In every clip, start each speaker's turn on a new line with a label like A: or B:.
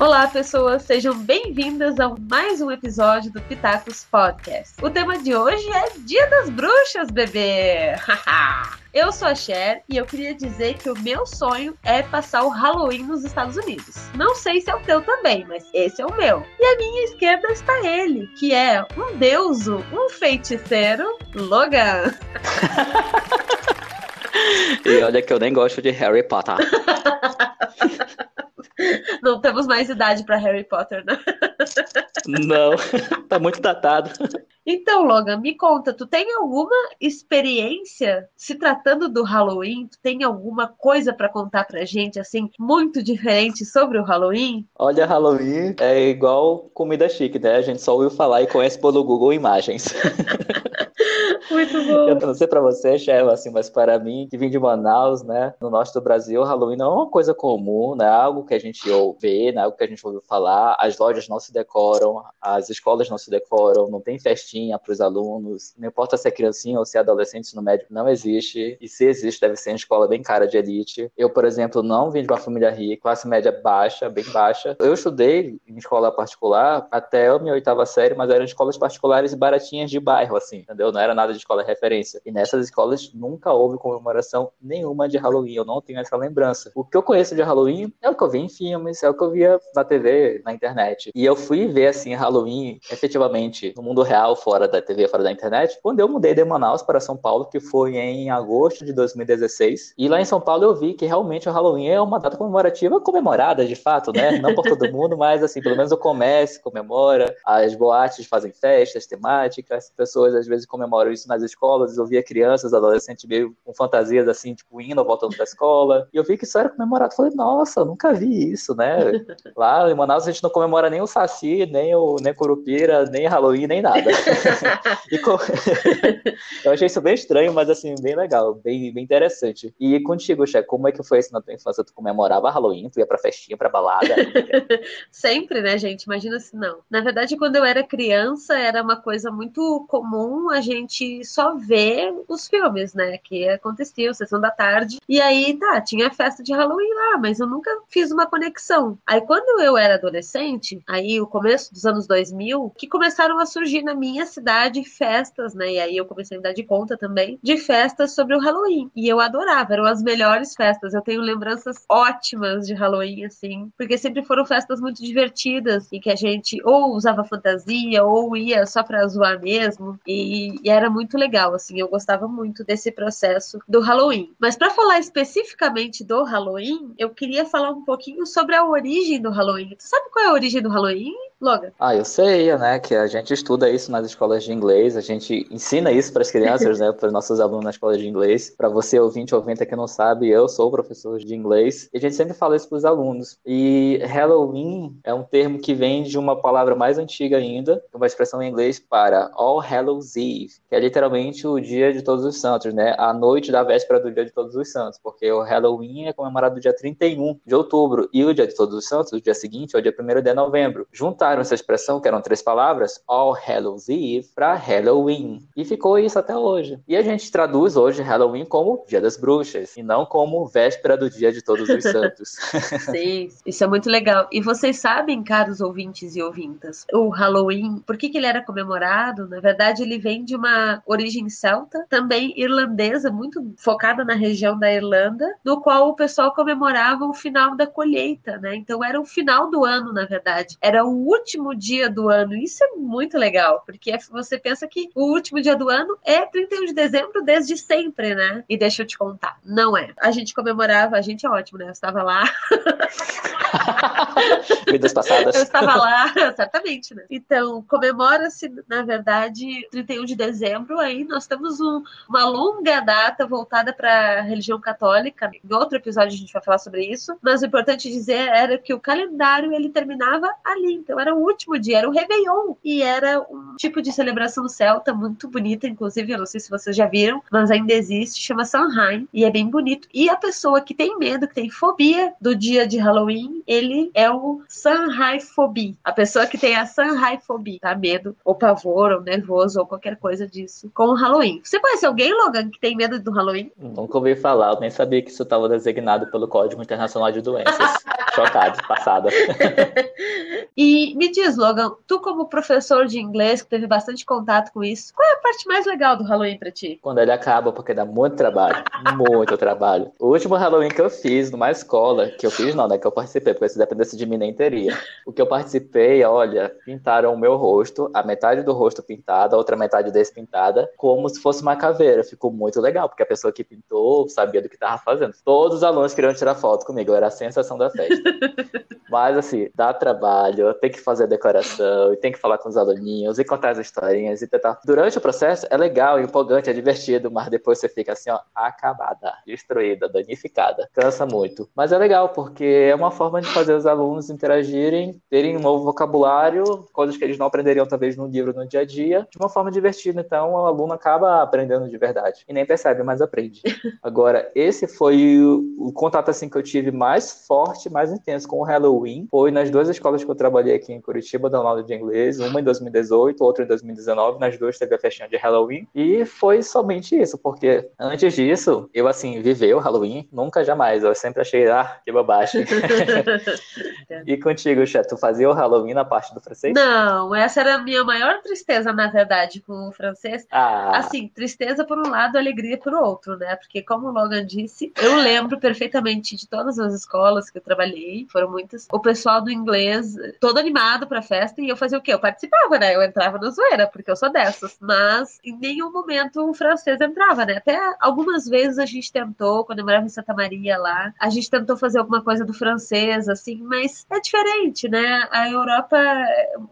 A: Olá, pessoas, sejam bem-vindas a mais um episódio do Pitacos Podcast. O tema de hoje é Dia das Bruxas, bebê! Eu sou a Cher e eu queria dizer que o meu sonho é passar o Halloween nos Estados Unidos. Não sei se é o teu também, mas esse é o meu. E à minha esquerda está ele, que é um deuso, um feiticeiro, Logan.
B: e olha que eu nem gosto de Harry Potter.
A: Não temos mais idade para Harry Potter, né?
B: Não, tá muito datado.
A: Então, Logan, me conta, tu tem alguma experiência se tratando do Halloween? Tu tem alguma coisa para contar pra gente, assim, muito diferente sobre o Halloween?
B: Olha, Halloween é igual comida chique, né? A gente só ouviu falar e conhece pelo Google Imagens.
A: Muito bom.
B: Eu não sei pra você, Sheva, assim, mas para mim, que vim de Manaus, né, no norte do Brasil, Halloween não é uma coisa comum, né, algo que a gente vê, né, algo que a gente ouviu falar, as lojas não se decoram, as escolas não se decoram, não tem festinha para os alunos, não importa se é criancinha ou se é adolescente no médico, não existe, e se existe, deve ser uma escola bem cara de elite. Eu, por exemplo, não vim de uma família rica, classe média baixa, bem baixa. Eu estudei em escola particular até a minha oitava série, mas eram escolas particulares e baratinhas de bairro, assim, entendeu? Não era nada de escola referência. E nessas escolas nunca houve comemoração nenhuma de Halloween. Eu não tenho essa lembrança. O que eu conheço de Halloween é o que eu vi em filmes, é o que eu via na TV, na internet. E eu fui ver, assim, Halloween efetivamente no mundo real, fora da TV, fora da internet, quando eu mudei de Manaus para São Paulo, que foi em agosto de 2016. E lá em São Paulo eu vi que realmente o Halloween é uma data comemorativa comemorada, de fato, né? Não por todo mundo, mas, assim, pelo menos o comércio comemora, as boates fazem festas temáticas, as pessoas às vezes comemoram isso nas escolas, eu via crianças, adolescentes meio com fantasias assim, tipo, indo ou voltando da escola. E eu vi que isso era comemorado. Falei, nossa, nunca vi isso, né? Lá em Manaus a gente não comemora nem o Saci, nem o nem Curupira, nem Halloween, nem nada. com... eu achei isso bem estranho, mas assim, bem legal, bem, bem interessante. E contigo, Che, como é que foi isso na tua infância? Tu comemorava Halloween, tu ia pra festinha, pra balada?
A: Sempre, né, gente? Imagina se não. Na verdade, quando eu era criança, era uma coisa muito comum a gente só vê os filmes, né? Que aconteciam, sessão da tarde. E aí, tá, tinha festa de Halloween lá, mas eu nunca fiz uma conexão. Aí, quando eu era adolescente, aí o começo dos anos 2000, que começaram a surgir na minha cidade festas, né? E aí eu comecei a me dar de conta também de festas sobre o Halloween. E eu adorava, eram as melhores festas. Eu tenho lembranças ótimas de Halloween, assim, porque sempre foram festas muito divertidas e que a gente ou usava fantasia ou ia só pra zoar mesmo. E, e era muito legal, assim, eu gostava muito desse processo do Halloween. Mas para falar especificamente do Halloween, eu queria falar um pouquinho sobre a origem do Halloween. Tu sabe qual é a origem do Halloween? Logan?
B: Ah, eu sei, né? Que a gente estuda isso nas escolas de inglês, a gente ensina isso para as crianças, né? Para os nossos alunos na escola de inglês. Para você, ouvinte ou ouvinte que não sabe, eu sou professor de inglês e a gente sempre fala isso para os alunos. E Halloween é um termo que vem de uma palavra mais antiga ainda, uma expressão em inglês para All Hallows Eve, que é literalmente o dia de todos os santos, né? A noite da véspera do dia de todos os santos, porque o Halloween é comemorado dia 31 de outubro e o dia de todos os santos, o dia seguinte, é o dia 1 de novembro. Juntar usaram essa expressão, que eram três palavras, All Hallows Eve, para Halloween. E ficou isso até hoje. E a gente traduz hoje Halloween como Dia das Bruxas, e não como véspera do Dia de Todos os Santos.
A: Sim, isso é muito legal. E vocês sabem, caros ouvintes e ouvintas, o Halloween, por que, que ele era comemorado? Na verdade, ele vem de uma origem celta, também irlandesa, muito focada na região da Irlanda, no qual o pessoal comemorava o final da colheita, né? Então era o final do ano, na verdade. Era o último dia do ano. Isso é muito legal, porque você pensa que o último dia do ano é 31 de dezembro desde sempre, né? E deixa eu te contar, não é. A gente comemorava, a gente é ótimo, né? Eu estava lá.
B: Vidas passadas.
A: Eu estava lá, certamente, né? Então, comemora-se, na verdade, 31 de dezembro. Aí nós temos um, uma longa data voltada para a religião católica. Em outro episódio a gente vai falar sobre isso. Mas o importante dizer era que o calendário ele terminava ali. Então, era o último dia, era o Réveillon. E era um tipo de celebração celta muito bonita, inclusive, eu não sei se vocês já viram, mas ainda existe, chama Samhain. E é bem bonito. E a pessoa que tem medo, que tem fobia do dia de Halloween, ele é o Sanhai Phobia. A pessoa que tem a Sanhai Phobia, tá? Medo, ou pavor, ou nervoso, ou qualquer coisa disso, com o Halloween. Você conhece alguém, Logan, que tem medo do Halloween?
B: Nunca ouvi falar, eu nem sabia que isso estava designado pelo Código Internacional de Doenças. Chocado, passada.
A: e me diz, Logan, tu como professor de inglês, que teve bastante contato com isso, qual é a parte mais legal do Halloween pra ti?
B: Quando ele acaba, porque dá muito trabalho, muito trabalho. O último Halloween que eu fiz numa escola, que eu fiz não, né, que eu participei, porque se dependesse de mim nem teria. O que eu participei, olha, pintaram o meu rosto, a metade do rosto pintada, a outra metade despintada, como se fosse uma caveira. Ficou muito legal, porque a pessoa que pintou sabia do que estava fazendo. Todos os alunos queriam tirar foto comigo, era a sensação da festa. Mas assim, dá trabalho, tem que fazer a decoração, e tem que falar com os aluninhos, e contar as historinhas, e tentar. Durante o processo é legal, empolgante, é divertido, mas depois você fica assim, ó, acabada, destruída, danificada. Cansa muito. Mas é legal, porque é uma forma de fazer os alunos interagirem, terem um novo vocabulário, coisas que eles não aprenderiam talvez no livro no dia a dia, de uma forma divertida. Então o aluno acaba aprendendo de verdade. E nem percebe, mas aprende. Agora, esse foi o, o contato assim que eu tive mais forte, mais intenso com o Halloween. Foi nas duas escolas que eu trabalhei aqui em Curitiba, dando aula de inglês, uma em 2018, outra em 2019. Nas duas teve a festinha de Halloween. E foi somente isso, porque antes disso, eu assim, vivei o Halloween, nunca jamais. Eu sempre achei, ah, que bobagem. e contigo, Chat, tu fazia o Halloween na parte do francês?
A: Não, essa era a minha maior tristeza, na verdade, com o francês. Ah. Assim, tristeza por um lado, alegria por outro, né? Porque, como o Logan disse, eu lembro perfeitamente de todas as escolas que eu trabalhei, foram muitas. O pessoal do inglês todo animado pra festa e eu fazia o quê? Eu participava, né? Eu entrava na zoeira, porque eu sou dessas. Mas em nenhum momento o francês entrava, né? Até algumas vezes a gente tentou, quando eu morava em Santa Maria lá, a gente tentou fazer alguma coisa do francês, assim, mas é diferente, né? A Europa,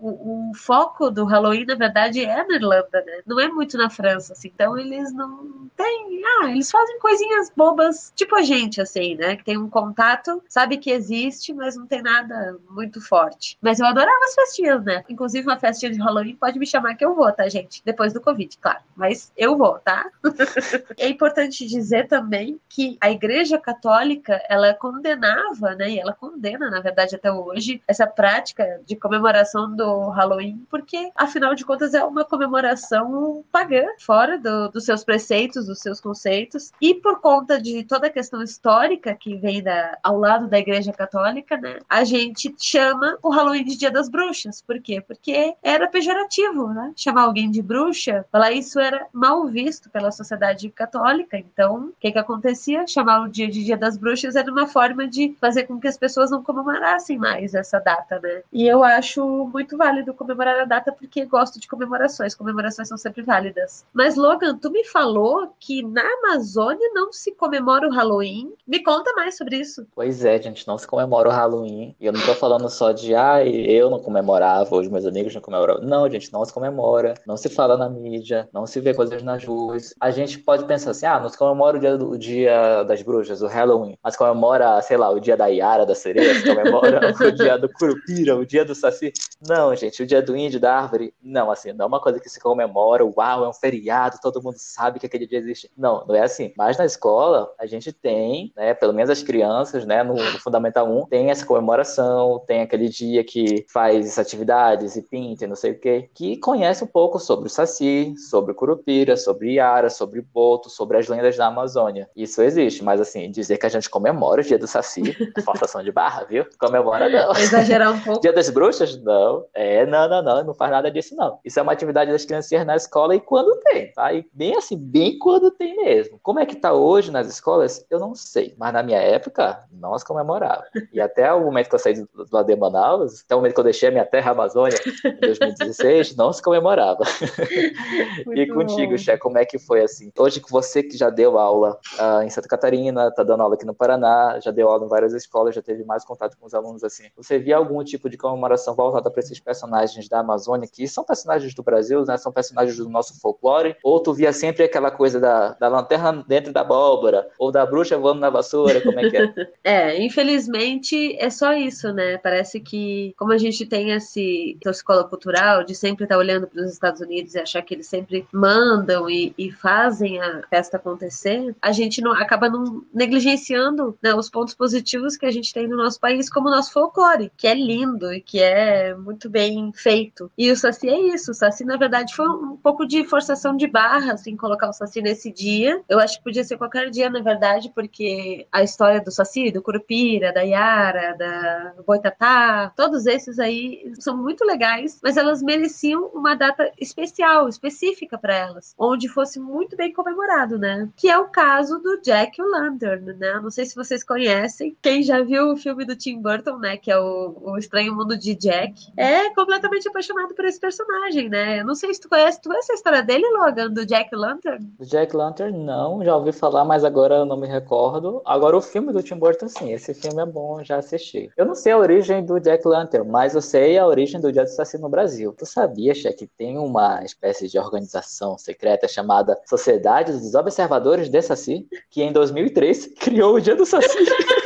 A: o, o foco do Halloween, na verdade, é na Irlanda, né? Não é muito na França, assim. Então eles não têm. Ah, eles fazem coisinhas bobas, tipo a gente, assim, né? Que tem um contato, sabe que existe, mas não tem nada muito forte. Mas eu adorava as festinhas, né? Inclusive uma festinha de Halloween pode me chamar que eu vou, tá, gente? Depois do Covid, claro. Mas eu vou, tá? é importante dizer também que a Igreja Católica, ela condenava, né? E ela condena, na verdade, até hoje, essa prática de comemoração do Halloween, porque, afinal de contas, é uma comemoração pagã, fora do, dos seus preceitos, dos seus conceitos. E por conta de toda a questão histórica que vem da, ao lado da Igreja Católica, né? A gente chama o Halloween de Dia das Bruxas. Por quê? Porque era pejorativo, né? Chamar alguém de bruxa, falar isso era mal visto pela sociedade católica. Então, o que que acontecia? Chamar o dia de Dia das Bruxas era uma forma de fazer com que as pessoas não comemorassem mais essa data, né? E eu acho muito válido comemorar a data porque gosto de comemorações. Comemorações são sempre válidas. Mas, Logan, tu me falou que na Amazônia não se comemora o Halloween. Me conta mais sobre isso.
B: Pois é, gente, não se comemora o Halloween. E eu não tô falando só de, ah, eu não comemorava, os meus amigos não comemoravam. Não, gente, não se comemora. Não se fala na mídia, não se vê coisas nas ruas. A gente pode pensar assim, ah, não se comemora o dia, do, o dia das bruxas, o Halloween. Mas comemora, sei lá, o dia da Yara, da sereia, se comemora o dia do Curupira, o dia do Saci. Não, gente, o dia do índio, da árvore. Não, assim, não é uma coisa que se comemora, uau, é um feriado, todo mundo sabe que aquele dia existe. Não, não é assim. Mas na escola, a gente tem, né, pelo menos as crianças, né, no, no Fundamental 1, tem essa comemoração, tem aquele dia que faz atividades e pinta e não sei o quê, que conhece um pouco sobre o Saci, sobre o Curupira, sobre Iara, sobre Boto, sobre as lendas da Amazônia. Isso existe, mas assim, dizer que a gente comemora o dia do Saci, forçação de barra, viu? Comemora não.
A: Exagerar um pouco.
B: Dia das bruxas? Não. É, não, não, não, não faz nada disso não. Isso é uma atividade das criancinhas na escola e quando tem, tá? E bem assim, bem quando tem mesmo. Como é que tá hoje nas escolas? Eu não sei, mas na minha época, nós comemorávamos. E até o momento que eu saí do, do AD Manaus, até o momento que eu deixei a minha terra Amazônia, em 2016, não se comemorava. e contigo, Xé, como é que foi assim? Hoje que você que já deu aula uh, em Santa Catarina, tá dando aula aqui no Paraná, já deu aula em várias escolas, já teve mais contato com os alunos assim. Você via algum tipo de comemoração voltada para esses personagens da Amazônia, que são personagens do Brasil, né? São personagens do nosso folclore, ou tu via sempre aquela coisa da, da lanterna dentro da abóbora, ou da bruxa voando na vassoura, como é que é?
A: é, infelizmente é só isso, né? Parece que, como a gente tem esse, escola cultural de sempre estar tá olhando para os Estados Unidos e achar que eles sempre mandam e, e fazem a festa acontecer, a gente não acaba não negligenciando né, os pontos positivos que a gente tem no nosso país, como nosso folclore, que é lindo e que é muito bem feito. E o Saci é isso. O Saci, na verdade, foi um pouco de forçação de barra, assim, colocar o Saci nesse dia. Eu acho que podia ser qualquer dia, na verdade, porque a história do Saci, do Curupira, da Yara, da Boitatá, todos esses aí são muito legais, mas elas mereciam uma data especial, específica para elas, onde fosse muito bem comemorado, né? Que é o caso do Jack o Lantern, né? Não sei se vocês conhecem. Quem já viu o filme do Tim Burton, né? Que é o, o Estranho Mundo de Jack, é completamente apaixonado por esse personagem, né? Eu não sei se tu conhece, tu conhece a história dele, Logan, do Jack Lantern?
B: Do Jack Lantern, não, já ouvi falar, mas agora eu não me recordo. Agora o filme do Tim Burton, sim, esse filme é bom, já assisti. Eu não sei a origem do Jack Lantern, mas eu sei a origem do Dia do Saci no Brasil. Tu sabia, Che, que tem uma espécie de organização secreta chamada Sociedade dos Observadores de Saci, que em 2003 criou o Dia do Saci.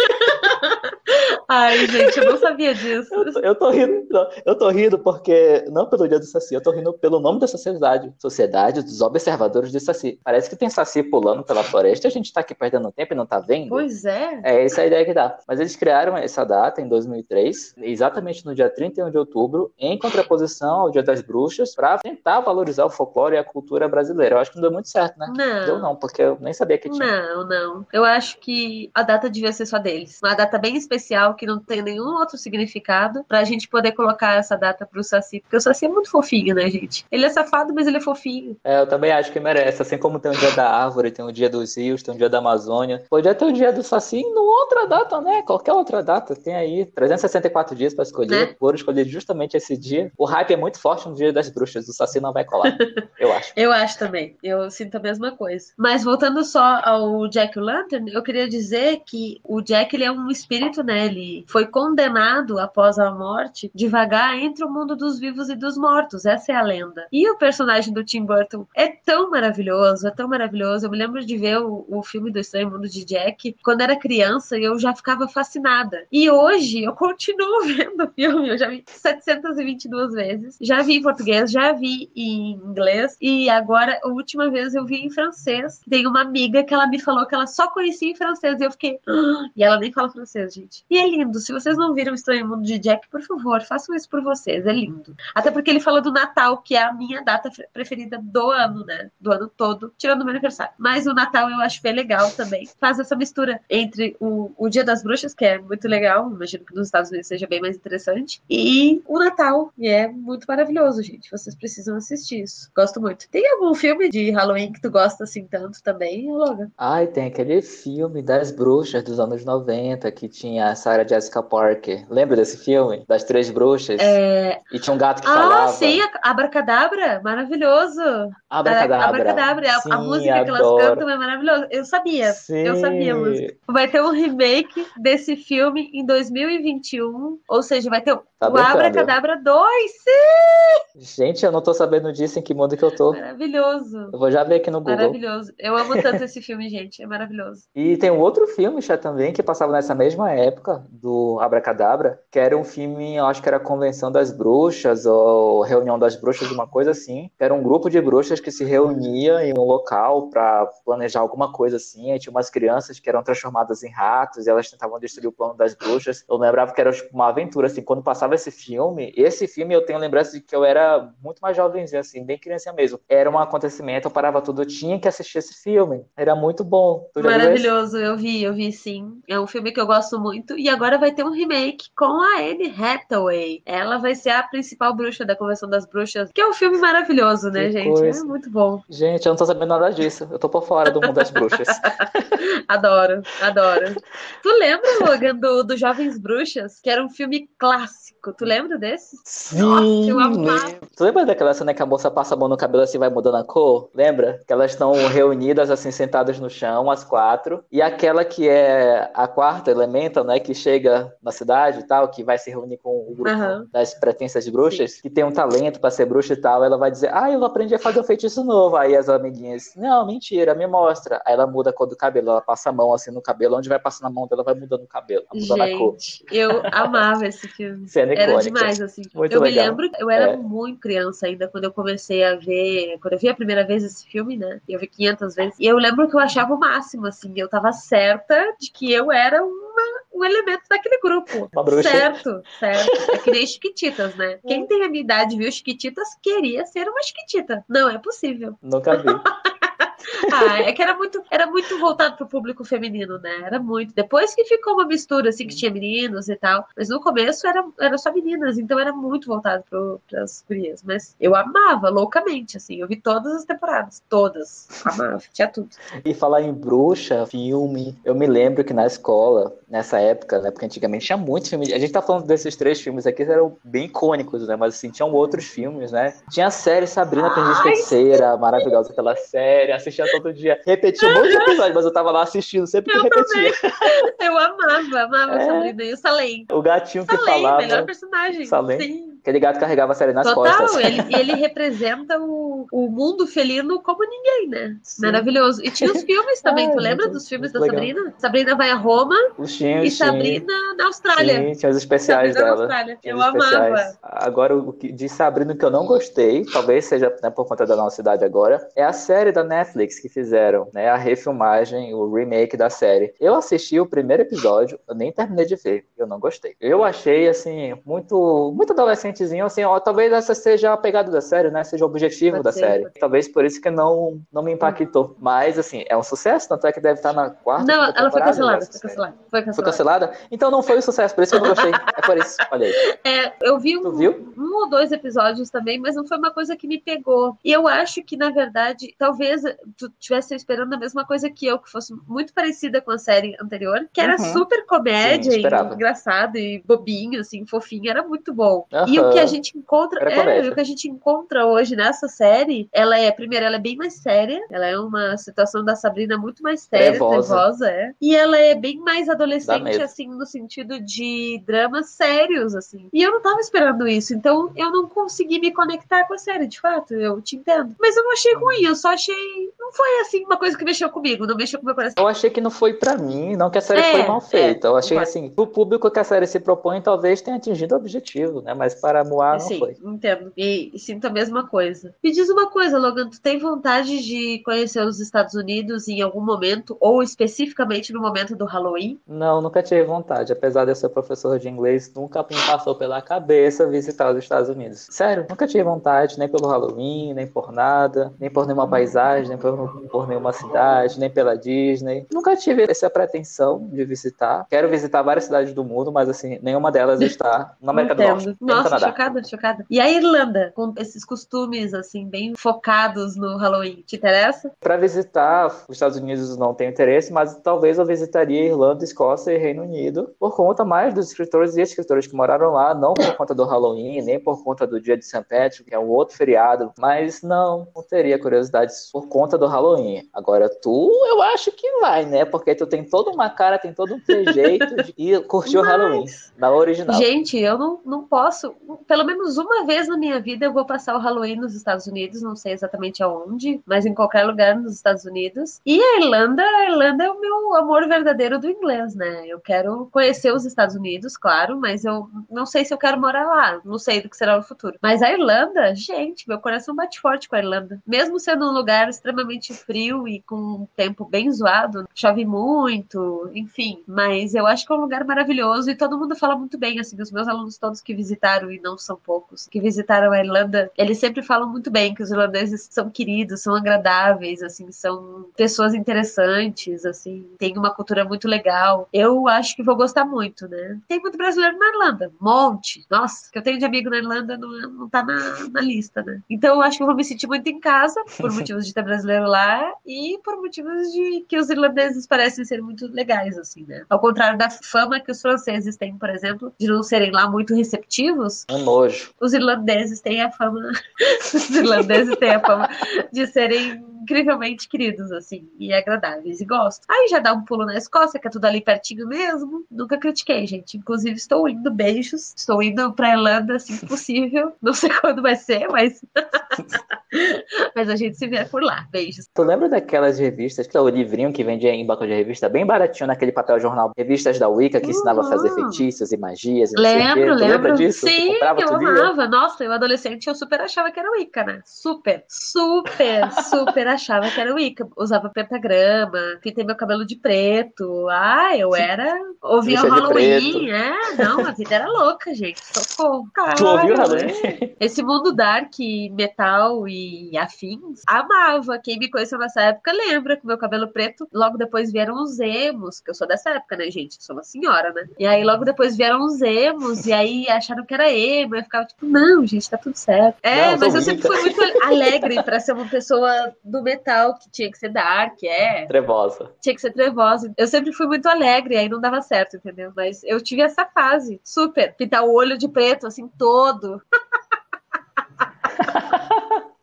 A: Ai, gente, eu não sabia disso.
B: Eu tô, eu tô rindo, eu tô rindo porque, não pelo dia do Saci, eu tô rindo pelo nome da sociedade. Sociedade dos Observadores de Saci. Parece que tem Saci pulando pela floresta e a gente tá aqui perdendo tempo e não tá vendo.
A: Pois é.
B: É essa a ideia que dá. Mas eles criaram essa data em 2003, exatamente no dia 31 de outubro, em contraposição ao Dia das Bruxas, para tentar valorizar o folclore e a cultura brasileira. Eu acho que não deu muito certo, né?
A: Não.
B: Deu não, porque eu nem sabia que tinha.
A: Não, não. Eu acho que a data devia ser só deles. Uma data bem especial que não tem nenhum outro significado, pra gente poder colocar essa data pro Saci. Porque o Saci é muito fofinho, né, gente? Ele é safado, mas ele é fofinho.
B: É, eu também acho que merece. Assim como tem o dia da árvore, tem o dia dos rios, tem o dia da Amazônia. Podia ter o dia do Saci em outra data, né? Qualquer outra data. Tem aí 364 dias pra escolher. Né? Foram escolher justamente esse dia. O hype é muito forte no dia das bruxas. O Saci não vai colar. eu acho.
A: Eu acho também. Eu sinto a mesma coisa. Mas voltando só ao Jack Lantern, eu queria dizer que o Jack ele é um espírito, né? Ele foi condenado após a morte de vagar entre o mundo dos vivos e dos mortos. Essa é a lenda. E o personagem do Tim Burton é tão maravilhoso, é tão maravilhoso. Eu me lembro de ver o, o filme do Estranho Mundo de Jack quando era criança e eu já ficava fascinada. E hoje eu continuo vendo o filme, eu já vi 722 vezes. Já vi em português, já vi em inglês e agora a última vez eu vi em francês. Tem uma amiga que ela me falou que ela só conhecia em francês e eu fiquei, ah! e ela nem fala francês, gente. E é lindo. Se vocês não viram Estranho Mundo de Jack, por favor, façam isso por vocês. É lindo. Até porque ele fala do Natal, que é a minha data preferida do ano, né? Do ano todo, tirando o meu aniversário. Mas o Natal eu acho bem legal também. Faz essa mistura entre o, o Dia das Bruxas, que é muito legal, imagino que nos Estados Unidos seja bem mais interessante, e o Natal, e é muito maravilhoso, gente. Vocês precisam assistir isso. Gosto muito. Tem algum filme de Halloween que tu gosta assim tanto também, Logan?
B: Ai, tem aquele filme das bruxas dos anos 90 que tinha a Sarah Jessica Parker. Lembra desse filme? Das Três Bruxas?
A: É...
B: E tinha um gato que
A: ah,
B: falava.
A: Ah, sim, Abracadabra, maravilhoso.
B: Abracadabra.
A: Abracadabra. A,
B: sim,
A: a música
B: adoro.
A: que elas cantam é maravilhosa. Eu sabia,
B: sim.
A: eu sabia a música. Vai ter um remake desse filme em 2021, ou seja, vai ter
B: Tá
A: o. Abracadabra 2, sim!
B: Gente, eu não tô sabendo disso, em que mundo que eu tô.
A: Maravilhoso.
B: Eu vou já ver aqui no Google.
A: Maravilhoso. Eu amo tanto esse filme, gente. É maravilhoso.
B: E tem um outro filme, já também, que passava nessa mesma época, do Abracadabra, que era um filme, eu acho que era Convenção das Bruxas, ou Reunião das Bruxas, uma coisa assim. Era um grupo de bruxas que se reunia em um local para planejar alguma coisa assim. Aí tinha umas crianças que eram transformadas em ratos e elas tentavam destruir o plano das bruxas. Eu lembrava que era tipo, uma aventura, assim, quando passava esse filme, esse filme eu tenho lembrança de que eu era muito mais jovenzinho, assim, bem criança mesmo. Era um acontecimento, eu parava tudo, eu tinha que assistir esse filme. Era muito bom.
A: Maravilhoso, eu vi, eu vi sim. É um filme que eu gosto muito. E agora vai ter um remake com a Anne Hathaway. Ela vai ser a principal bruxa da Convenção das Bruxas, que é um filme maravilhoso, né,
B: Que
A: gente?
B: coisa.
A: É muito bom.
B: Gente, eu não tô sabendo nada disso. Eu tô por fora do mundo das bruxas.
A: Adoro, adoro. Tu lembra, Logan, do, do Jovens Bruxas? Que era um filme clássico. Tu lembra desse?
B: Sim!
A: Nossa, eu amava.
B: Tu lembra daquela cena que a moça passa a mão no cabelo assim vai mudando a cor? Lembra? Que elas estão reunidas assim, sentadas no chão, as quatro. E aquela que é a quarta elemento, né? Que chega na cidade e tal, que vai se reunir com o grupo uhum. das pretensas bruxas, Sim. que tem um talento para ser bruxa e tal, ela vai dizer, ah, eu aprendi a fazer um feitiço novo. Aí as amiguinhas, não, mentira, me mostra. Aí ela muda a cor do cabelo, ela passa a mão assim no cabelo, onde vai passando a mão dela vai mudando o cabelo, mudando
A: Gente, a cor. Eu amava esse filme. Cena era demais, assim. Muito eu legal. me lembro, eu era é. muito criança ainda quando eu comecei a ver, quando eu vi a primeira vez esse filme, né? Eu vi 500 vezes. E eu lembro que eu achava o máximo, assim, eu tava certa de que eu era uma, um elemento daquele grupo.
B: Uma bruxa.
A: Certo, certo. É que nem Chiquititas, né? Quem tem a minha idade viu Chiquititas queria ser uma Chiquitita. Não é possível.
B: Nunca vi.
A: Ah, é que era muito, era muito voltado pro público feminino, né? Era muito. Depois que ficou uma mistura, assim, que tinha meninos e tal. Mas no começo era, era só meninas, então era muito voltado pro, pras gurias. Mas eu amava loucamente, assim. Eu vi todas as temporadas. Todas. Amava, tinha tudo.
B: E falar em bruxa, filme. Eu me lembro que na escola, nessa época, né? Porque antigamente tinha muitos filmes. A gente tá falando desses três filmes aqui, que eram bem icônicos, né? Mas assim, tinham outros filmes, né? Tinha a série Sabrina Aprendiz Feiticeira, maravilhosa aquela série. Assistia todo dia. Repetia um monte de episódios, mas eu tava lá assistindo sempre que eu repetia.
A: Também. Eu amava, amava é. Sabrina e o Salem.
B: O gatinho que Salem, falava.
A: melhor personagem.
B: Salem. Sim. Aquele gato carregava a série nas
A: Total,
B: costas.
A: Total, ele, ele representa o, o mundo felino como ninguém, né? Sim. Maravilhoso. E tinha os filmes também, Ai, tu lembra muito, dos filmes da legal. Sabrina? Sabrina vai a Roma
B: tinha,
A: e Sabrina na Austrália.
B: Sim, tinha os especiais Sabrina dela.
A: Eu amava.
B: Agora, o que, de Sabrina que eu não gostei, talvez seja né, por conta da nossa idade agora, é a série da Netflix que fizeram, né? A refilmagem, o remake da série. Eu assisti o primeiro episódio, eu nem terminei de ver, eu não gostei. Eu achei, assim, muito, muito adolescentezinho, assim, ó, talvez essa seja a pegada da série, né? Seja o objetivo Pode da ser. série. Talvez por isso que não, não me impactou. Mas, assim, é um sucesso, tanto é que deve estar na quarta
A: Não, ela foi cancelada, foi cancelada, foi
B: cancelada. Foi cancelada? Então não foi um sucesso, por isso que eu não gostei. É por isso, olha aí.
A: É, eu vi um, um ou dois episódios também, mas não foi uma coisa que me pegou. E eu acho que, na verdade, talvez tu tivesse esperando a mesma coisa que eu, que fosse muito parecida com a série anterior, que era uhum. super comédia Sim, e engraçado e bobinho, assim, fofinho, era muito bom. Uhum. E o que a gente encontra, é, o que a gente encontra hoje nessa série, ela é, primeiro, ela é bem mais séria, ela é uma situação da Sabrina muito mais séria, nervosa, é. E ela é bem mais adolescente, assim, no sentido de dramas sérios, assim. E eu não tava esperando isso, então eu não consegui me conectar com a série, de fato, eu te entendo. Mas eu não achei ruim, eu só achei. Não foi assim uma coisa que mexeu comigo, não mexeu com meu coração.
B: Eu achei que não foi para mim, não que a série é, foi mal feita. É, eu achei assim, o público que a série se propõe talvez tenha atingido o objetivo, né? Mas para Moá não
A: Sim,
B: foi.
A: Entendo. E, e, sinto a mesma coisa. Me diz uma coisa, Logan, tu tem vontade de conhecer os Estados Unidos em algum momento, ou especificamente no momento do Halloween?
B: Não, nunca tive vontade. Apesar de eu ser professor de inglês, nunca me passou pela cabeça visitar os Estados Unidos. Sério, nunca tive vontade, nem pelo Halloween, nem por nada, nem por nenhuma paisagem, nem por, por nenhuma cidade, nem pela Disney. Nunca tive essa pretensão de visitar. Quero visitar várias cidades do mundo, mas assim, nenhuma delas está na América do Norte.
A: Nossa, chocada, chocada. E a Irlanda, com esses costumes assim, bem focados no Halloween, te interessa?
B: Para visitar os Estados Unidos não tenho interesse, mas talvez eu visitaria Irlanda, Escócia e Reino Unido por conta mais dos escritores e escritores que moraram lá, não por conta do Halloween, nem por conta do dia de St. Patrick, que é um outro feriado, mas não, não teria curiosidade por conta do Halloween. Agora, tu, eu acho que vai, né? Porque tu tem toda uma cara, tem todo um trejeito de ir curtir o Halloween, na original.
A: Gente, eu não, não posso, pelo menos uma vez na minha vida eu vou passar o Halloween nos Estados Unidos, não sei exatamente aonde, mas em qualquer lugar nos Estados Unidos. E a Irlanda, a Irlanda é o meu amor verdadeiro do inglês, né? Eu quero conhecer os Estados Unidos, claro, mas eu não sei se eu quero morar lá, não sei do que será no futuro. Mas a Irlanda, gente, meu coração bate forte com a Irlanda. Mesmo sendo um lugar extremamente frio e com um tempo bem zoado, chove muito, enfim, mas eu acho que é um lugar maravilhoso e todo mundo fala muito bem, assim, os meus alunos todos que visitaram, e não são poucos, que visitaram a Irlanda, eles sempre falam muito bem que os irlandeses são queridos, são agradáveis, assim, são pessoas interessantes, assim, tem uma cultura muito legal. Eu acho que vou gostar muito, né? Tem muito brasileiro na Irlanda, monte. Nossa, que eu tenho de amigo na Irlanda não, não tá na, na lista, né? Então eu acho que eu vou me sentir muito em casa, por motivos de ter brasileiro lá e por motivos de que os irlandeses parecem ser muito legais, assim, né? Ao contrário da fama que os franceses têm, por exemplo, de não serem lá muito receptivos.
B: Um nojo.
A: Os irlandeses têm a fama. os irlandeses têm a fama de serem incrivelmente queridos, assim, e agradáveis, e gosto. Aí já dá um pulo na Escócia, que é tudo ali pertinho mesmo. Nunca critiquei, gente. Inclusive, estou indo, beijos. Estou indo pra Irlanda, assim que possível. Não sei quando vai ser, mas. mas a gente se vê por lá. Beijos.
B: Tu lembra daquelas revistas, que é o livrinho que vendia em banco de revista, bem baratinho naquele papel jornal? Revistas da Wicca que uhum. ensinava a fazer feitiços e magias.
A: lembro, lembro. Lembra disso? Sim, eu amava. Nossa, eu adolescente, eu super achava que era Wicca, né? Super, super, super achava que era Wicca. Usava pentagrama, pintei meu cabelo de preto. Ah, eu era. Ouvia o Halloween, é. Não, a vida era louca, gente. Socorro.
B: tu ouviu Halloween?
A: Esse mundo dark, metal e afins, amava. Quem me conheceu nessa época lembra que meu cabelo preto, logo depois vieram os emos, que eu sou dessa época, né, gente? sou uma senhora, né? E aí logo depois vieram os emos, e aí acharam que era emo. Eu ficava tipo, não, gente, tá tudo certo. É, não, mas eu sempre fui muito alegre para ser uma pessoa do metal, que tinha que ser dark, é.
B: Trevosa.
A: Tinha que ser trevosa. Eu sempre fui muito alegre, aí não dava certo, entendeu? Mas eu tive essa fase, super. Pintar o olho de preto, assim, todo.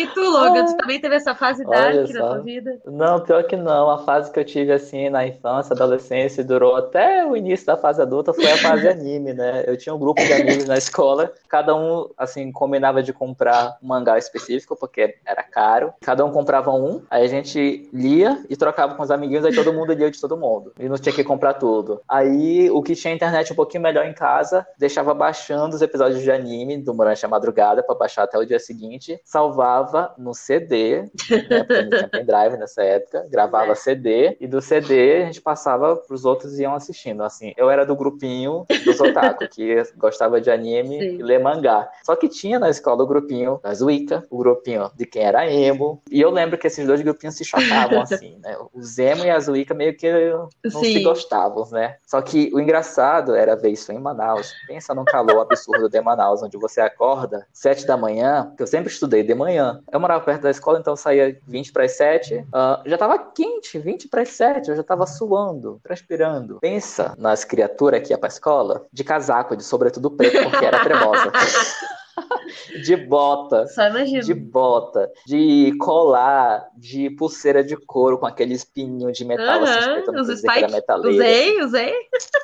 A: E tu, Logan, tu também teve essa fase dark na tua vida?
B: Não, pior que não. A fase que eu tive assim na infância, adolescência, durou até o início da fase adulta, foi a fase anime, né? Eu tinha um grupo de amigos na escola, cada um, assim, combinava de comprar um mangá específico, porque era caro. Cada um comprava um, aí a gente lia e trocava com os amiguinhos, aí todo mundo lia de todo mundo. E não tinha que comprar tudo. Aí o que tinha internet um pouquinho melhor em casa, deixava baixando os episódios de anime durante a madrugada para baixar até o dia seguinte, salvava no CD, né, porque não tinha pendrive nessa época, gravava é. CD, e do CD a gente passava pros outros e iam assistindo. Assim, eu era do grupinho dos otaku, que gostava de anime Sim. e ler mangá. Só que tinha na escola o grupinho das Wicca, o grupinho de quem era emo, e eu lembro que esses dois grupinhos se chocavam, assim, né? Os emo e as Wicca meio que não Sim. se gostavam, né? Só que o engraçado era ver isso em Manaus. Pensa num calor absurdo de Manaus, onde você acorda sete da manhã, que eu sempre estudei de manhã. Eu morava perto da escola, então saía 20 para as 7. Uh, já tava quente, 20 para as 7. Eu já tava suando, transpirando. Pensa nas criaturas que ia pra escola de casaco, de sobretudo preto, porque era tremosa. de bota.
A: Só imagino.
B: De bota, de colar, de pulseira de couro com aquele espinho de metal
A: uhum, assim, os spike. Usei, usei.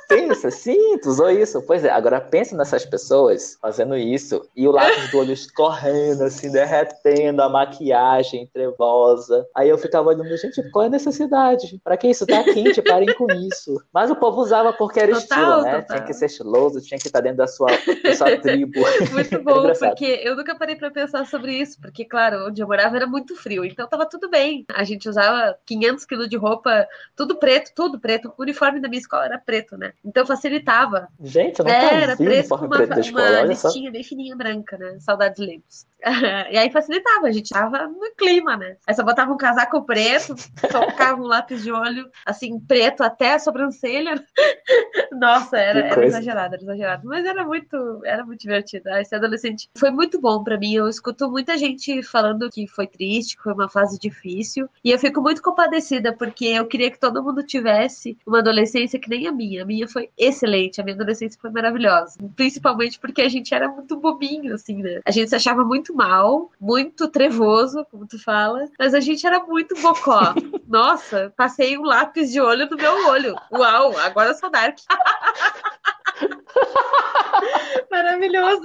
B: Pensa, sim, tu usou isso. Pois é, agora pensa nessas pessoas fazendo isso e o lápis do olho escorrendo, assim, derretendo, a maquiagem trevosa. Aí eu ficava olhando, gente, qual é a necessidade? Pra que isso tá quente? Parem com isso. Mas o povo usava porque era total, estilo, né? Total. Tinha que ser estiloso, tinha que estar dentro da sua, da sua tribo.
A: Muito bom, porque eu nunca parei para pensar sobre isso, porque, claro, onde eu morava era muito frio, então tava tudo bem. A gente usava 500 quilos de roupa, tudo preto, tudo preto. O uniforme da minha escola era preto, né? Então facilitava.
B: Gente, eu não é, era preto com uma, preto
A: uma listinha bem fininha branca, né? Saudades Lemos. e aí facilitava, a gente tava no clima, né? Aí só botava um casaco preto, colocava um lápis de olho, assim, preto até a sobrancelha. Nossa, era, era exagerado, era exagerado. Mas era muito, era muito divertido. Esse adolescente foi muito bom para mim. Eu escuto muita gente falando que foi triste, que foi uma fase difícil. E eu fico muito compadecida, porque eu queria que todo mundo tivesse uma adolescência que nem a minha. A minha foi excelente, a minha adolescência foi maravilhosa. Principalmente porque a gente era muito bobinho, assim, né? A gente se achava muito mal, muito trevoso, como tu fala, mas a gente era muito bocó. Nossa, passei um lápis de olho no meu olho. Uau, agora eu sou dark. Maravilhoso.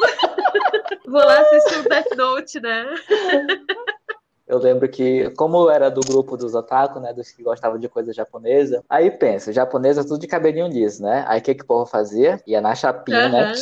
A: Vou lá assistir o Death Note, né?
B: Eu lembro que, como eu era do grupo dos otaku, né, dos que gostavam de coisa japonesa, aí pensa, japonesa tudo de cabelinho liso, né? Aí o que, que o povo fazia? Ia na chapinha, uhum. né?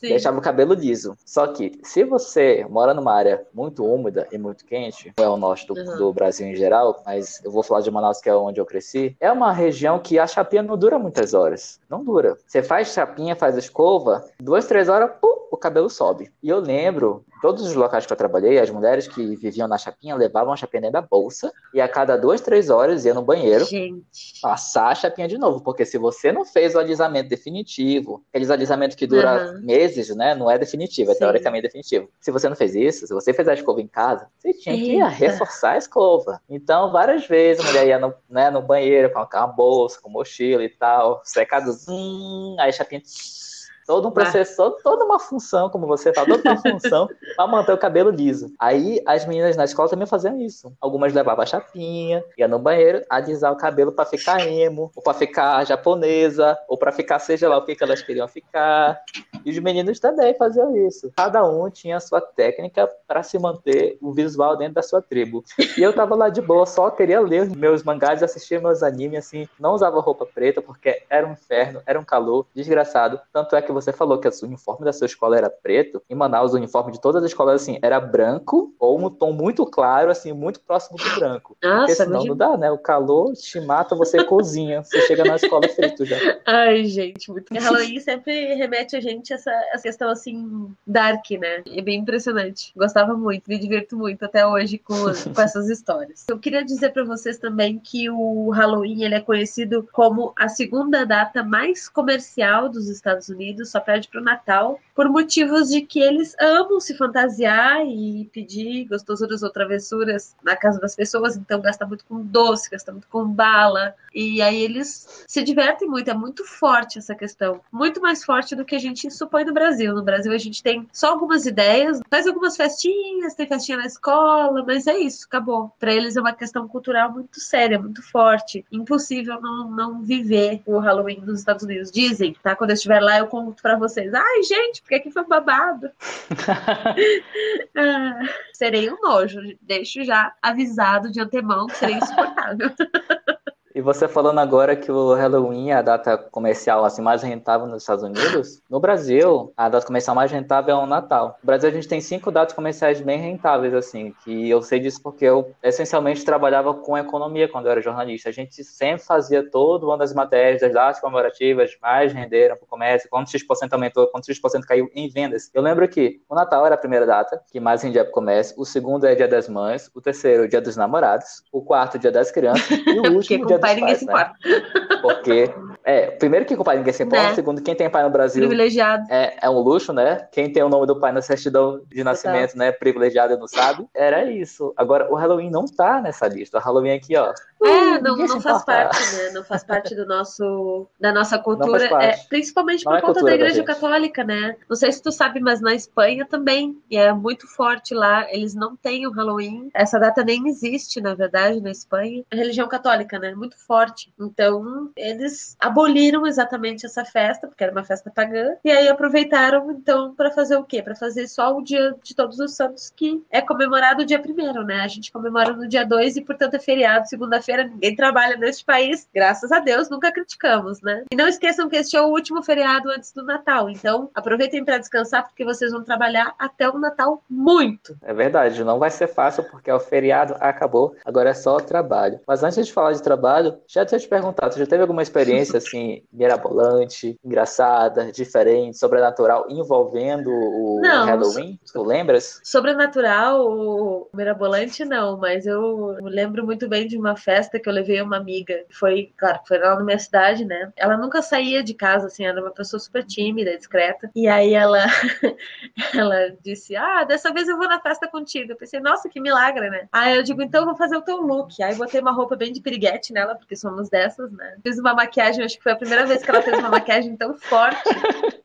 B: Sim. deixava o cabelo liso. Só que, se você mora numa área muito úmida e muito quente, é o norte do, uhum. do, Brasil em geral, mas eu vou falar de Manaus, que é onde eu cresci, é uma região que a chapinha não dura muitas horas. Não dura. Você faz chapinha, faz escova, duas, três horas, pum, o cabelo sobe. E eu lembro, todos os locais que eu trabalhei, as mulheres que viviam na chapinha levavam a chapinha dentro da bolsa e a cada duas, três horas ia no banheiro
A: Gente.
B: passar a chapinha de novo. Porque se você não fez o alisamento definitivo, aquele alisamento que dura uhum. meses, né? Não é definitivo, é Sim. teoricamente definitivo. Se você não fez isso, se você fez a escova em casa, você tinha Eita. que reforçar a escova. Então, várias vezes a mulher ia no, né, no banheiro com uma bolsa, com mochila e tal, secado, aí a chapinha todo um processor, toda uma função, como você fala, toda uma função para manter o cabelo liso. Aí as meninas na escola também faziam isso. Algumas levavam a chapinha, ia no banheiro, alisar o cabelo para ficar emo, ou para ficar japonesa, ou para ficar seja lá o que, que elas queriam ficar. E os meninos também faziam isso. Cada um tinha a sua técnica para se manter o visual dentro da sua tribo. E eu tava lá de boa, só queria ler meus mangás, assistir meus animes, assim, não usava roupa preta porque era um inferno, era um calor desgraçado. Tanto é que você falou que o uniforme da sua escola era preto. Em Manaus, o uniforme de todas as escolas, assim, era branco ou um tom muito claro, assim, muito próximo do branco. Nossa, porque senão não dá, né? O calor te mata, você cozinha. Você chega na escola frito já.
A: Ai, gente, muito. Halloween sempre remete a gente a essa, essa questão, assim, dark, né? É bem impressionante. Gostava muito, me divirto muito até hoje com, com essas histórias. Eu queria dizer para vocês também que o Halloween ele é conhecido como a segunda data mais comercial dos Estados Unidos, só perde para o Natal, por motivos de que eles amam se fantasiar e pedir gostosuras ou travessuras na casa das pessoas, então gasta muito com doce, gasta muito com bala, e aí eles se divertem muito, é muito forte essa questão, muito mais forte do que a gente supõe no Brasil. No Brasil a gente tem só algumas ideias, faz algumas festinhas, tem festinha na escola, mas é isso, acabou. Para eles é uma questão cultural muito séria, muito forte, impossível não, não viver o Halloween nos Estados Unidos. Dizem, tá? Quando eu estiver lá eu conto para vocês. Ai, gente, porque aqui foi babado. ah, serei um nojo, deixo já avisado de antemão que serei insuportável.
B: E você falando agora que o Halloween é a data comercial assim mais rentável nos Estados Unidos, no Brasil a data comercial mais rentável é o Natal. No Brasil a gente tem cinco datas comerciais bem rentáveis assim, que eu sei disso porque eu essencialmente trabalhava com economia quando eu era jornalista. A gente sempre fazia todo ano das matérias das datas comemorativas mais renderam para o comércio, quanto X% aumentou, quanto X% caiu em vendas. Eu lembro que o Natal era a primeira data que mais rendia para o comércio, o segundo é Dia das Mães, o terceiro Dia dos Namorados, o quarto Dia das Crianças e o último Dia pai ninguém se né? importa. Porque, é, primeiro que com o pai ninguém se importa, né? segundo, quem tem pai no Brasil.
A: Privilegiado.
B: É, é um luxo, né? Quem tem o nome do pai na certidão de nascimento, né? Privilegiado não sabe. Era isso. Agora, o Halloween não tá nessa lista. O Halloween aqui, ó.
A: É, não, não faz parte, né? Não faz parte do nosso, da nossa cultura. É, principalmente por é conta da Igreja Católica, né? Não sei se tu sabe, mas na Espanha também. E é muito forte lá. Eles não têm o Halloween. Essa data nem existe, na verdade, na Espanha. A religião católica, né? Muito forte. Então, eles aboliram exatamente essa festa, porque era uma festa pagã, e aí aproveitaram, então, para fazer o quê? Para fazer só o dia de Todos os Santos, que é comemorado o dia primeiro, né? A gente comemora no dia 2 e, portanto, é feriado. Segunda-feira ninguém trabalha neste país, graças a Deus, nunca criticamos, né? E não esqueçam que este é o último feriado antes do Natal, então aproveitem para descansar, porque vocês vão trabalhar até o Natal muito.
B: É verdade, não vai ser fácil, porque o feriado acabou, agora é só trabalho. Mas antes de falar de trabalho, já tinha te perguntado, você já teve alguma experiência assim, mirabolante, engraçada, diferente, sobrenatural, envolvendo o não, Halloween? Tu lembras?
A: Sobrenatural, mirabolante não, mas eu lembro muito bem de uma festa que eu levei uma amiga. Foi, claro, foi lá na minha cidade, né? Ela nunca saía de casa, assim, era uma pessoa super tímida, discreta. E aí ela, ela disse: Ah, dessa vez eu vou na festa contigo. Eu pensei, nossa, que milagre, né? Aí eu digo, então eu vou fazer o teu look. Aí botei uma roupa bem de piriguete nela, porque somos dessas, né? Fiz uma maquiagem, acho que foi a primeira vez que ela fez uma maquiagem tão forte,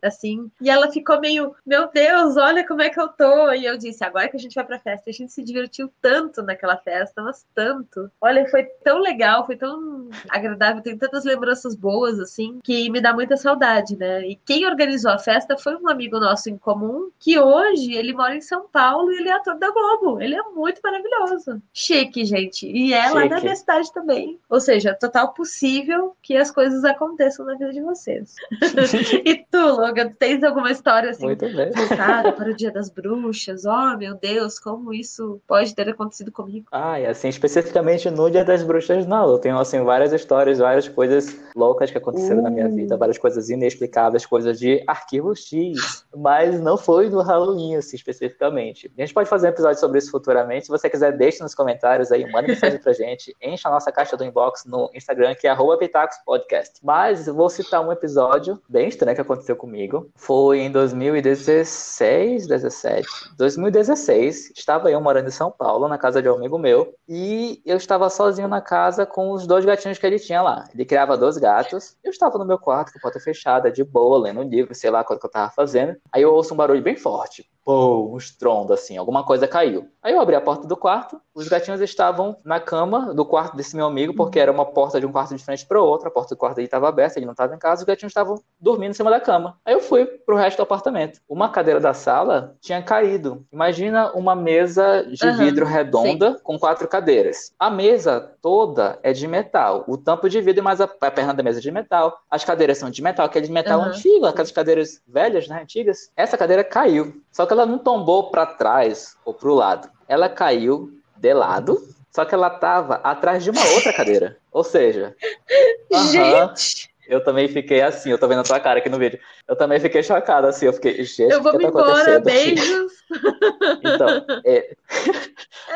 A: assim. E ela ficou meio, meu Deus, olha como é que eu tô. E eu disse, agora que a gente vai pra festa, a gente se divertiu tanto naquela festa, mas tanto. Olha, foi tão legal, foi tão agradável, tem tantas lembranças boas, assim, que me dá muita saudade, né? E quem organizou a festa foi um amigo nosso em comum, que hoje ele mora em São Paulo e ele é ator da Globo. Ele é muito maravilhoso. Chique, gente. E é Chique. lá da minha cidade também. Ou seja, total possível que as coisas aconteçam na vida de vocês. e tu, Logan, tens alguma história assim voltada para o Dia das Bruxas? Oh, meu Deus, como isso pode ter acontecido comigo?
B: Ah, e assim, especificamente no Dia das Bruxas, não. Eu tenho, assim, várias histórias, várias coisas loucas que aconteceram uh. na minha vida, uh. várias coisas inexplicáveis, coisas de arquivo X, mas não foi no Halloween, assim, especificamente. A gente pode fazer um episódio sobre isso futuramente. Se você quiser, deixe nos comentários aí, manda mensagem pra gente, enche a nossa caixa do inbox no Instagram, que é Pitacos Podcast. Mas vou citar um episódio bem estranho que aconteceu comigo comigo. Foi em 2016, 17. 2016, estava eu morando em São Paulo, na casa de um amigo meu, e eu estava sozinho na casa com os dois gatinhos que ele tinha lá. Ele criava dois gatos. Eu estava no meu quarto com a porta fechada, de boa, lendo um livro, sei lá o que eu estava fazendo. Aí eu ouço um barulho bem forte pô, um estrondo assim, alguma coisa caiu. Aí eu abri a porta do quarto, os gatinhos estavam na cama do quarto desse meu amigo, porque era uma porta de um quarto de frente para outro, a porta do quarto dele estava aberta, ele não estava em casa, os gatinhos estavam dormindo em cima da cama. Aí eu fui pro resto do apartamento. Uma cadeira da sala tinha caído. Imagina uma mesa de uhum, vidro redonda sim. com quatro cadeiras. A mesa toda é de metal. O tampo de vidro mais a, perna da mesa é de metal. As cadeiras são de metal, aquele metal uhum. antigo, aquelas cadeiras velhas, né, antigas. Essa cadeira caiu. Só que ela não tombou para trás ou para o lado. Ela caiu de lado, só que ela tava atrás de uma outra cadeira. Ou seja,
A: gente,
B: eu também fiquei assim, eu tô vendo a tua cara aqui no vídeo. Eu também fiquei chocado, assim, eu fiquei, gente,
A: eu vou
B: que
A: me
B: tá embora,
A: beijos.
B: Então, é...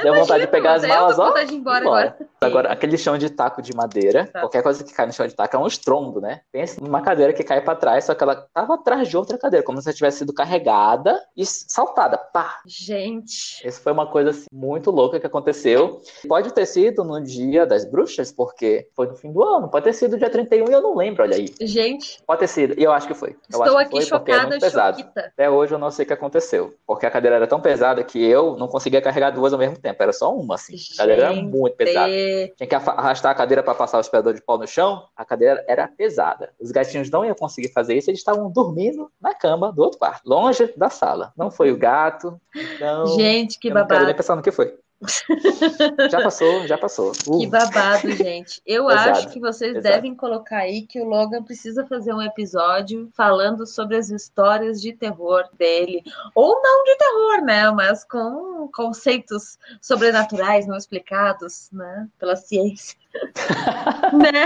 B: deu vontade de pegar as malas, ó.
A: De ir embora, agora.
B: agora, aquele chão de taco de madeira, tá. qualquer coisa que cai no chão de taco é um estrondo, né? Pensa numa cadeira que cai para trás, só que ela tava atrás de outra cadeira, como se ela tivesse sido carregada e saltada. Pá!
A: Gente.
B: Isso foi uma coisa assim, muito louca que aconteceu. Pode ter sido no dia das bruxas, porque foi no fim do ano. Pode ter sido dia 31 e eu não lembro, olha aí.
A: Gente.
B: Pode ter sido. E eu acho que foi. Eu
A: Estou
B: aqui
A: foi, chocada,
B: é pesado. Até hoje eu não sei o que aconteceu. Porque a cadeira era tão pesada que eu não conseguia carregar duas ao mesmo tempo. Era só uma, assim. A cadeira era muito pesada. Tinha que arrastar a cadeira para passar o aspirador de pau no chão. A cadeira era pesada. Os gatinhos não iam conseguir fazer isso. Eles estavam dormindo na cama do outro quarto, longe da sala. Não foi o gato. Então,
A: Gente, que babado.
B: Não quero nem pensar no que foi. já passou, já passou.
A: Uh. Que babado, gente. Eu Pesado. acho que vocês Pesado. devem colocar aí que o Logan precisa fazer um episódio falando sobre as histórias de terror dele. Ou não de terror, né? Mas com conceitos sobrenaturais não explicados, né? Pela ciência. né?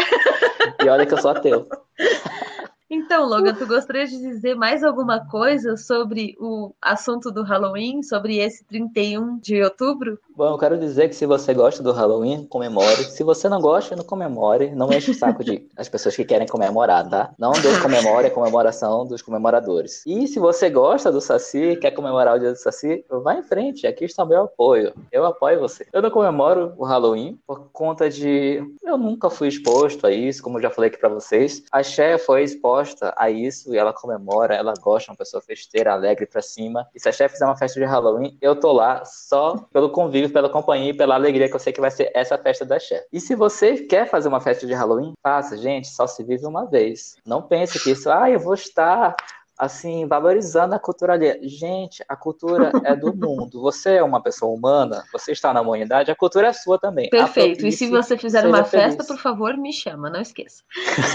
B: E olha que eu sou ateu.
A: Então, Logan, tu gostaria de dizer mais alguma coisa sobre o assunto do Halloween, sobre esse 31 de outubro?
B: Bom, eu quero dizer que se você gosta do Halloween, comemore. Se você não gosta, não comemore. Não enche o saco de as pessoas que querem comemorar, tá? Não descomemore a comemoração dos comemoradores. E se você gosta do Saci, quer comemorar o dia do Saci, vá em frente. Aqui está meu apoio. Eu apoio você. Eu não comemoro o Halloween por conta de. Eu nunca fui exposto a isso, como eu já falei aqui pra vocês. A Xé foi exposta a isso e ela comemora, ela gosta, uma pessoa festeira, alegre pra cima. E se a Xé fizer uma festa de Halloween, eu tô lá só pelo convívio pela companhia e pela alegria que eu sei que vai ser essa festa da chefe. E se você quer fazer uma festa de Halloween, faça, gente, só se vive uma vez. Não pense que isso, ah, eu vou estar assim, valorizando a cultura ali. Gente, a cultura é do mundo. Você é uma pessoa humana, você está na humanidade, a cultura é sua também.
A: Perfeito. E se você fizer uma feliz. festa, por favor, me chama, não esqueça.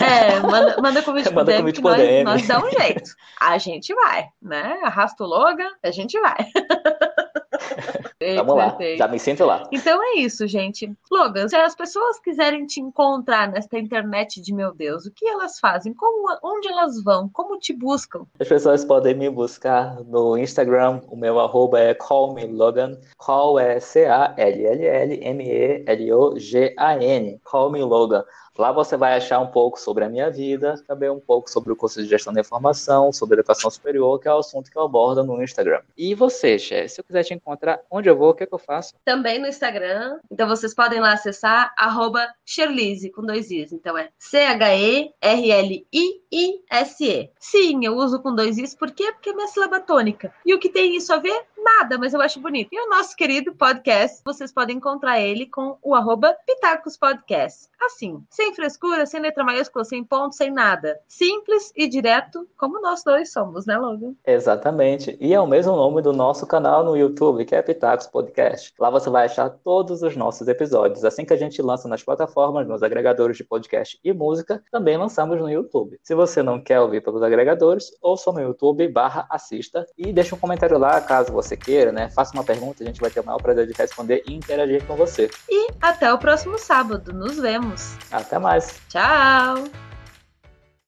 A: É, manda, manda convite manda DM, convite nós, nós dá um jeito. A gente vai, né? Arrasta o Logan, a gente vai.
B: Vamos lá, já me sinto lá.
A: Então é isso, gente. Logan, se as pessoas quiserem te encontrar nesta internet de meu Deus, o que elas fazem? Como, onde elas vão? Como te buscam?
B: As pessoas podem me buscar no Instagram. O meu arroba é callmelogan. Call é C-A-L-L-L-M-E-L-O-G-A-N. Call me Logan. Lá você vai achar um pouco sobre a minha vida, também um pouco sobre o curso de gestão da informação, sobre educação superior, que é o assunto que eu abordo no Instagram. E você, Che, se eu quiser te encontrar, onde eu vou, o que, é que eu faço?
A: Também no Instagram. Então vocês podem lá acessar arroba Sherlise, com dois Is. Então é C-H-E-R-L-I-I-S-E. Sim, eu uso com dois Is, por quê? Porque é minha sílaba tônica. E o que tem isso a ver? Nada, mas eu acho bonito. E o nosso querido podcast, vocês podem encontrar ele com o arroba Pitacos Podcast. Assim, sem frescura, sem letra maiúscula, sem ponto, sem nada. Simples e direto, como nós dois somos, né, Logan?
B: Exatamente. E é o mesmo nome do nosso canal no YouTube, que é Pitacos Podcast. Lá você vai achar todos os nossos episódios. Assim que a gente lança nas plataformas, nos agregadores de podcast e música, também lançamos no YouTube. Se você não quer ouvir pelos agregadores, ouça no YouTube barra assista e deixa um comentário lá, caso você queira, né? Faça uma pergunta, a gente vai ter o maior prazer de responder e interagir com você.
A: E até o próximo sábado. Nos vemos.
B: Até mais.
A: Tchau.